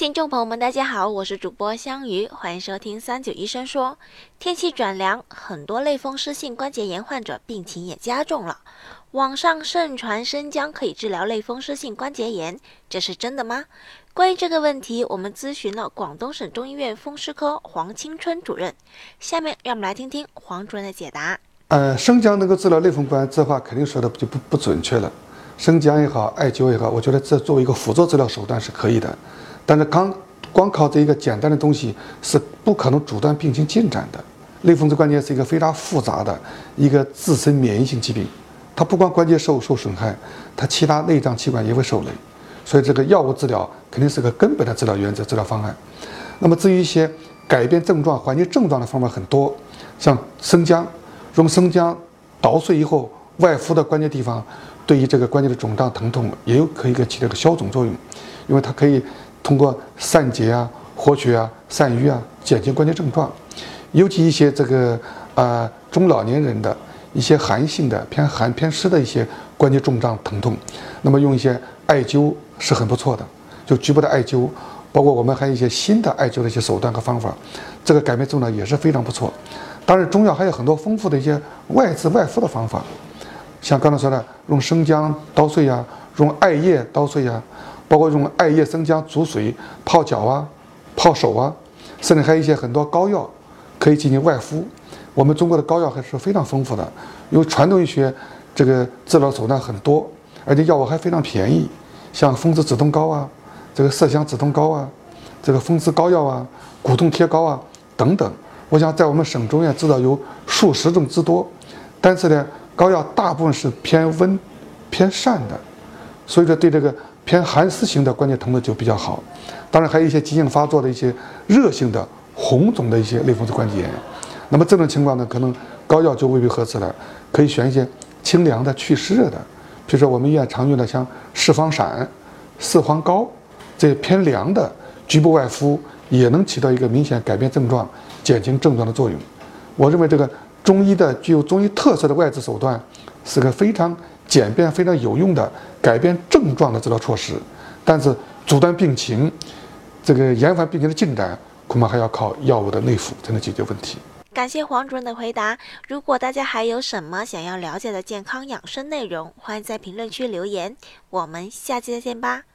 听众朋友们，大家好，我是主播香鱼，欢迎收听三九医生说。天气转凉，很多类风湿性关节炎患者病情也加重了。网上盛传生姜可以治疗类风湿性关节炎，这是真的吗？关于这个问题，我们咨询了广东省中医院风湿科黄青春主任。下面让我们来听听黄主任的解答。呃，生姜能够治疗类风关，这话肯定说的就不不准确了。生姜也好，艾灸也好，我觉得这作为一个辅助治疗手段是可以的。但是刚光靠这一个简单的东西是不可能阻断病情进展的。类风湿关节是一个非常复杂的一个自身免疫性疾病，它不光关节受受损害，它其他内脏器官也会受累。所以这个药物治疗肯定是个根本的治疗原则、治疗方案。那么至于一些改变症状、缓解症状的方法很多，像生姜，用生姜捣碎以后外敷的关节地方，对于这个关节的肿胀疼痛也有可以个起到个消肿作用，因为它可以。通过散结啊、活血啊、散瘀啊，减轻关节症状，尤其一些这个啊中老年人的一些寒性的、偏寒偏湿的一些关节肿胀疼痛，那么用一些艾灸是很不错的，就局部的艾灸，包括我们还有一些新的艾灸的一些手段和方法，这个改变症状也是非常不错。当然，中药还有很多丰富的一些外治外敷的方法，像刚才说的，用生姜捣碎呀，用艾叶捣碎呀。包括用艾叶、生姜煮水泡脚啊、泡手啊，甚至还有一些很多膏药可以进行外敷。我们中国的膏药还是非常丰富的，因为传统医学这个治疗手段很多，而且药物还非常便宜，像风湿止痛膏啊、这个麝香止痛膏啊、这个风湿膏药啊、骨痛贴膏啊等等。我想在我们省中院至少有数十种之多，但是呢，膏药大部分是偏温、偏散的，所以说对这个。偏寒湿型的关节疼痛就比较好，当然还有一些急性发作的一些热性的红肿的一些类风湿关节炎，那么这种情况呢，可能膏药就未必合适了，可以选一些清凉的祛湿热的，比如说我们医院常用的像四方散、四黄膏，这偏凉的局部外敷也能起到一个明显改变症状、减轻症状的作用。我认为这个中医的具有中医特色的外治手段是个非常。简便非常有用的改变症状的治疗措施，但是阻断病情，这个延缓病情的进展，恐怕还要靠药物的内服才能解决问题。感谢黄主任的回答。如果大家还有什么想要了解的健康养生内容，欢迎在评论区留言。我们下期再见吧。